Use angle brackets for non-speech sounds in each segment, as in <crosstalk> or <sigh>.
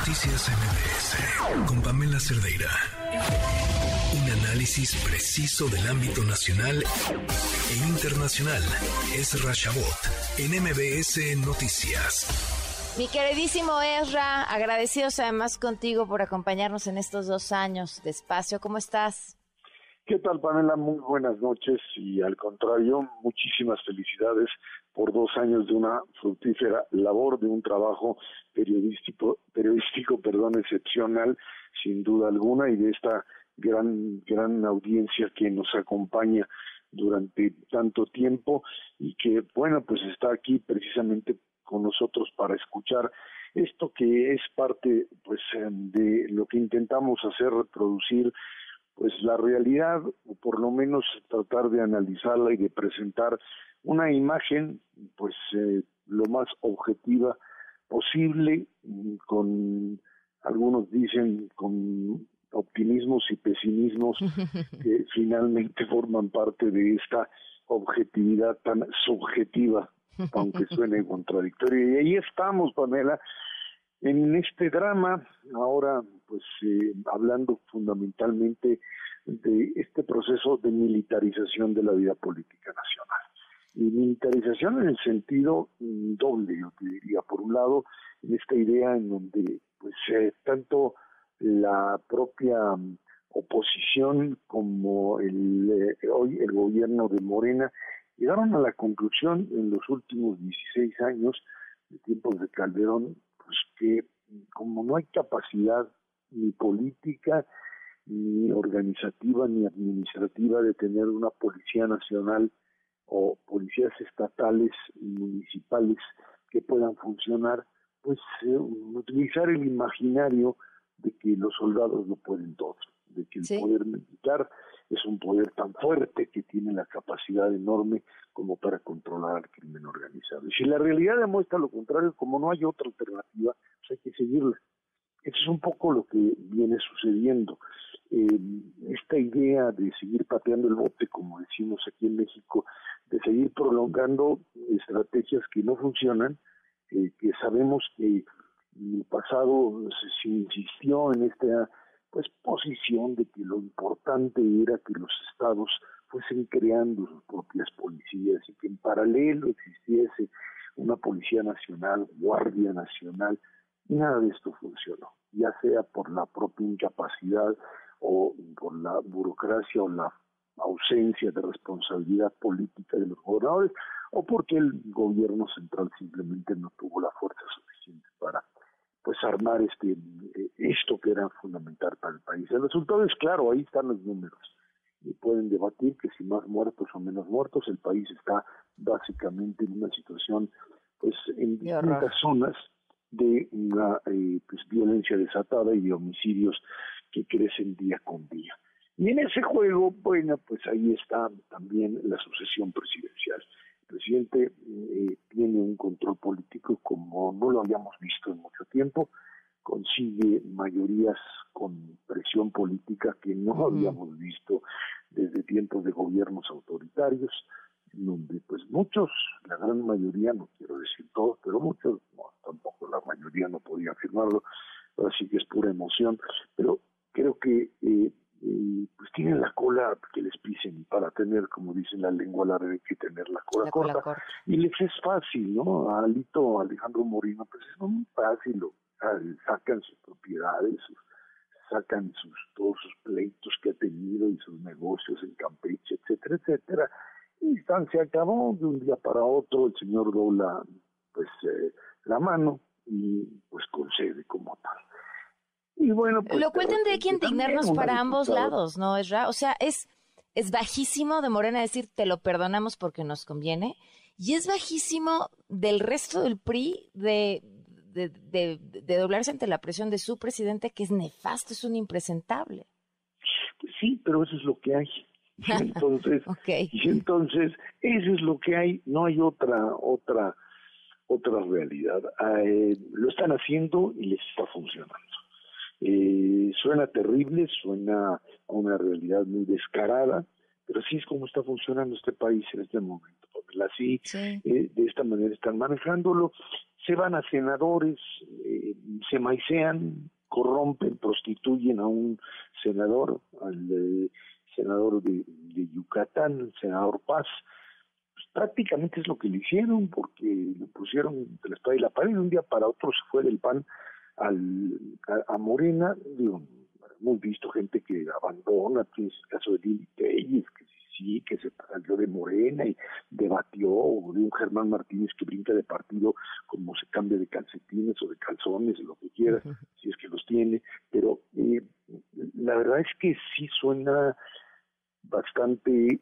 Noticias MBS con Pamela Cerdeira. Un análisis preciso del ámbito nacional e internacional. Es Rashabot en MBS Noticias. Mi queridísimo Ezra, agradecidos además contigo por acompañarnos en estos dos años de espacio. ¿Cómo estás? ¿Qué tal, Pamela? Muy buenas noches y al contrario, muchísimas felicidades por dos años de una fructífera labor, de un trabajo periodístico, periodístico perdón, excepcional, sin duda alguna, y de esta gran, gran audiencia que nos acompaña durante tanto tiempo y que, bueno, pues está aquí precisamente con nosotros para escuchar esto que es parte, pues, de lo que intentamos hacer, reproducir pues la realidad, o por lo menos tratar de analizarla y de presentar una imagen, pues eh, lo más objetiva posible, mm, con algunos dicen con optimismos y pesimismos <laughs> que finalmente forman parte de esta objetividad tan subjetiva, aunque suene <laughs> contradictorio. Y ahí estamos, Pamela, en este drama, ahora pues eh, hablando fundamentalmente de este proceso de militarización de la vida política nacional. Y militarización en el sentido mm, doble, yo te diría. Por un lado, en esta idea en donde pues eh, tanto la propia mm, oposición como el, eh, hoy el gobierno de Morena llegaron a la conclusión en los últimos 16 años de tiempos de Calderón pues que como no hay capacidad ni política, ni organizativa, ni administrativa de tener una policía nacional o policías estatales y municipales que puedan funcionar, pues eh, utilizar el imaginario de que los soldados lo pueden todo, de que el poder militar es un poder tan fuerte que tiene la capacidad enorme como para controlar al crimen organizado. Y si la realidad demuestra lo contrario, como no hay otra alternativa, pues hay que seguirla. Eso es un poco lo que viene sucediendo. Eh, esta idea de seguir pateando el bote, como decimos aquí en México, de seguir prolongando estrategias que no funcionan, que sabemos que en el pasado se, insistió en esta pues posición de que lo importante era que los estados fuesen creando sus propias policías y que en paralelo existiese una policía nacional, guardia nacional, y nada de esto funcionó, ya sea por la propia incapacidad o por la burocracia o la ausencia de responsabilidad política de los gobernadores o porque el gobierno central simplemente no tuvo la fuerza suficiente para pues armar este eh, esto que era fundamental para el país. El resultado es claro, ahí están los números. Y pueden debatir que si más muertos o menos muertos, el país está básicamente en una situación pues en distintas zonas de una eh, pues, violencia desatada y de homicidios que crecen día con día. Y en ese juego, bueno, pues ahí está también la sucesión presidencial. El presidente eh, tiene un control político como no lo habíamos visto en mucho tiempo, consigue mayorías con presión política que no habíamos visto desde tiempos de gobiernos autoritarios, donde pues muchos, la gran mayoría, no quiero decir todos, pero muchos, tampoco la mayoría no podía afirmarlo, así que es pura emoción, pero creo que eh, eh, pues tienen la cola que les pisen para tener, como dicen la lengua larga, hay que tener la cola, corta. Y les es fácil, ¿no? A Alito Alejandro Morino, pues es muy fácil, sacan sus propiedades, sacan sus todos sus pleitos que ha tenido y sus negocios en Campeche, etcétera, etcétera. Y se acabó de un día para otro, el señor dobla pues eh, la mano y pues concede como tal. Y bueno, pues, Lo cual tendría que indignarnos para ambos lados, ¿no, Esra? O sea, es, es bajísimo de Morena decir te lo perdonamos porque nos conviene, y es bajísimo del resto del PRI de, de, de, doblarse ante la presión de su presidente, que es nefasto, es un impresentable. Pues sí, pero eso es lo que hay. <laughs> Entonces, y entonces, eso es lo que hay, no hay otra, otra, otra realidad. Eh, lo están haciendo y les está funcionando. Eh, suena terrible, suena a una realidad muy descarada, pero así es como está funcionando este país en este momento. Así, eh, de esta manera están manejándolo. Se van a senadores, eh, se maicean, corrompen, prostituyen a un senador, al senador de, Yucatán, el senador Paz, pues prácticamente es lo que le hicieron, porque le pusieron de la espada y la pared, de un día para otro se fue del PAN al, a, Morena, digo, hemos visto gente que abandona, que es el caso de Lili Telles, que sí, que se salió de Morena y debatió, o de un Germán Martínez que brinca de partido como se cambia de calcetines o de calzones, lo que quiera, si es que los tiene, pero eh, la verdad es que sí suena bastante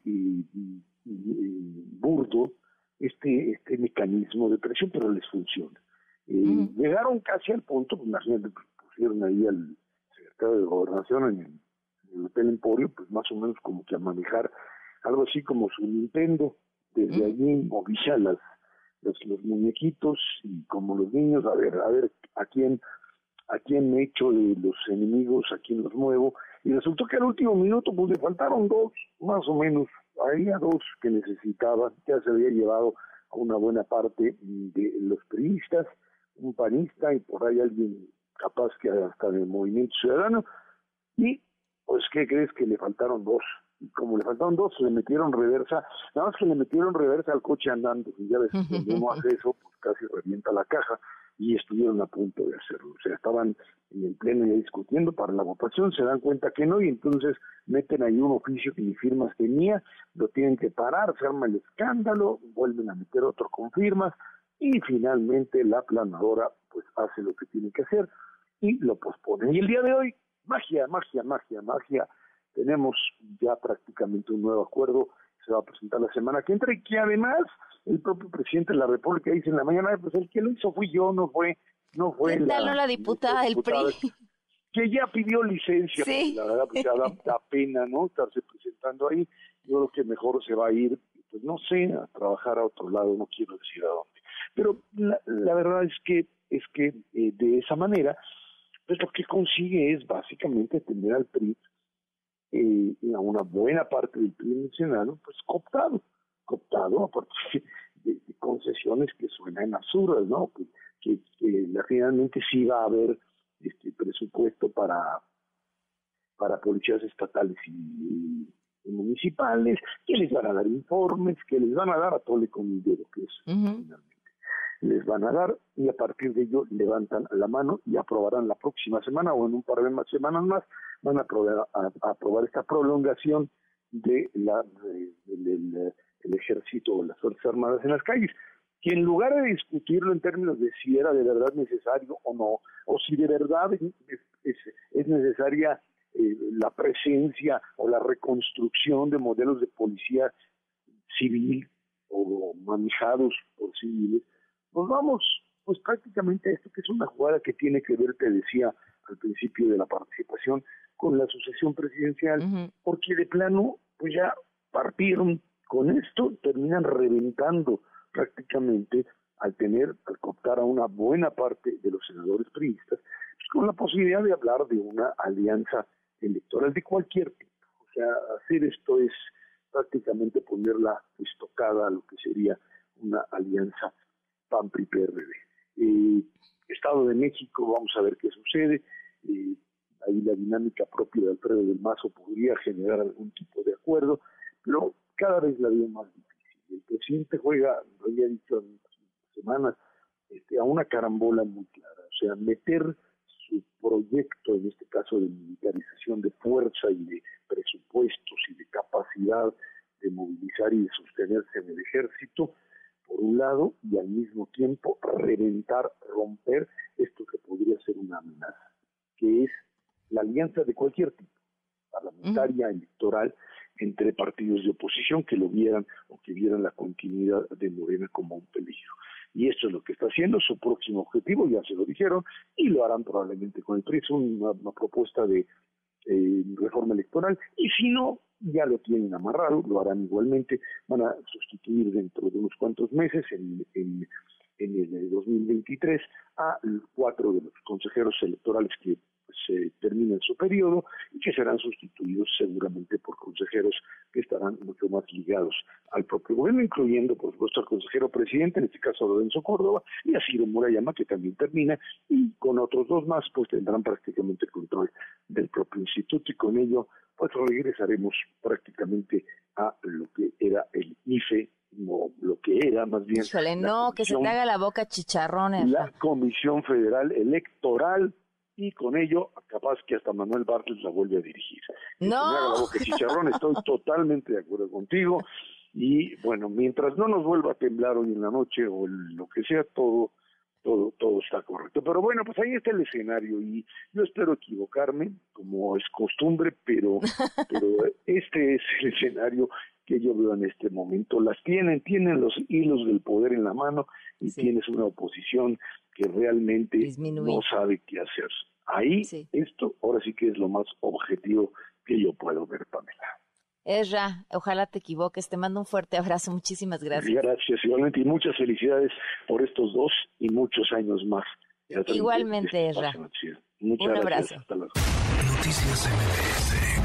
burdo este, este mecanismo de presión, pero les funciona. Eh, llegaron casi al punto, pues imagínate, pues, pusieron ahí al secretario de Gobernación en el, Hotel Emporio, pues más o menos como que a manejar algo así como su Nintendo, desde allí movía las, los, los, muñequitos y como los niños, a ver, a ver a quién, a quién me echo de los enemigos, a quién los muevo, y resultó que al último minuto pues le faltaron dos, más o menos, había dos que necesitaban, ya se había llevado a una buena parte de los periodistas, un panista y por ahí alguien capaz que hasta del movimiento ciudadano, y pues ¿qué crees que le faltaron dos? Y como le faltaron dos, le metieron reversa, nada más que le metieron reversa al coche andando, y ya ves, cuando uno hace eso, pues casi revienta la caja, y estuvieron a punto de hacerlo. O sea, estaban en el pleno ya discutiendo para la votación, se dan cuenta que no y entonces meten ahí un oficio que ni firmas tenía, lo tienen que parar, se arma el escándalo, vuelven a meter otro con firmas y finalmente la planadora pues hace lo que tiene que hacer y lo posponen. Y el día de hoy, magia, magia, magia, magia, tenemos ya prácticamente un nuevo acuerdo se va a presentar la semana que entra y que además el propio presidente de la República dice en la mañana, pues el que lo hizo fui yo, no fue, no fue la, la diputada del PRI? Que ya pidió licencia, sí. la verdad pues ya <laughs> da, pena, ¿no? Estarse presentando ahí, yo creo que mejor se va a ir, pues no sé, a trabajar a otro lado, no quiero decir a dónde. Pero la, la verdad es que, es que eh, de esa manera, pues lo que consigue es básicamente tener al PRI eh, a una buena parte del PRI nacional, pues cooptado, cooptado a partir <laughs> de, concesiones que suenan absurdas, ¿no? Que, que, finalmente sí va a haber este presupuesto para para policías estatales y, municipales, que les van a dar informes, que les van a dar a el comité que es finalmente les van a dar y a partir de ello levantan la mano y aprobarán la próxima semana o en un par de más semanas más van a aprobar, esta prolongación de la del el ejército o las fuerzas armadas en las calles. Que en lugar de discutirlo en términos de si era de verdad necesario o no o si de verdad es, es, necesaria eh, la presencia o la reconstrucción de modelos de policía civil o manejados por civiles nos vamos pues prácticamente a esto que es una jugada que tiene que ver, te decía al principio de la participación, con la sucesión presidencial, porque de plano pues ya partieron con esto, terminan reventando prácticamente al tener, al cooptar a una buena parte de los senadores priistas, pues, con la posibilidad de hablar de una alianza electoral de cualquier tipo. O sea, hacer esto es prácticamente poner la estocada a lo que sería una alianza PAN PRI PRD. Eh, Estado de México, vamos a ver qué sucede. Ahí la dinámica propia de Alfredo del Mazo podría generar algún tipo de acuerdo, pero cada vez la veo más difícil. El presidente juega, lo había dicho en semanas, este, a una carambola muy clara, o sea, meter su proyecto, en este caso de militarización de fuerza y de presupuestos y de capacidad de movilizar y de sostenerse en el ejército, por un lado, y al mismo tiempo reventar, romper esto que podría ser una amenaza, que es la alianza de cualquier tipo, parlamentaria, electoral, entre partidos de oposición que lo vieran o que vieran la continuidad de Morena como un peligro. Y esto es lo que está haciendo, su próximo objetivo, ya se lo dijeron, y lo harán probablemente con el PRI, es una, propuesta de eh, reforma electoral, y si no, ya lo tienen amarrado, lo harán igualmente, van a sustituir dentro de unos cuantos meses, en, en, en el 2023, a cuatro de los consejeros electorales que se terminen su periodo y que serán sustituidos seguramente por consejeros que estarán mucho más ligados al propio gobierno, incluyendo, por supuesto, al consejero presidente, en este caso Lorenzo Córdoba, y a Ciro Murayama, que también termina, y con otros dos más, pues tendrán prácticamente control del propio instituto, y con ello, pues regresaremos prácticamente a lo que era el IFE no lo que era más bien. Híjole, no, que se te haga la boca chicharrones. La Comisión Federal Electoral y con ello capaz que hasta Manuel Bartlett la vuelve a dirigir. No. Haga la boca chicharrón, estoy <laughs> totalmente de acuerdo contigo y bueno, mientras no nos vuelva a temblar hoy en la noche o lo que sea, todo todo, todo está correcto. Pero bueno, pues ahí está el escenario y yo espero equivocarme, como es costumbre, pero, <laughs> pero este es el escenario que yo veo en este momento. Las tienen, tienen los hilos del poder en la mano y tienes una oposición que realmente no sabe qué hacer. Ahí, esto ahora sí que es lo más objetivo que yo puedo ver, Pamela. Esra, ojalá te equivoques. Te mando un fuerte abrazo. Muchísimas gracias. Gracias, igualmente. Y muchas felicidades por estos dos y muchos años más. Igualmente, Esra. un abrazo. Hasta luego. Noticias MBS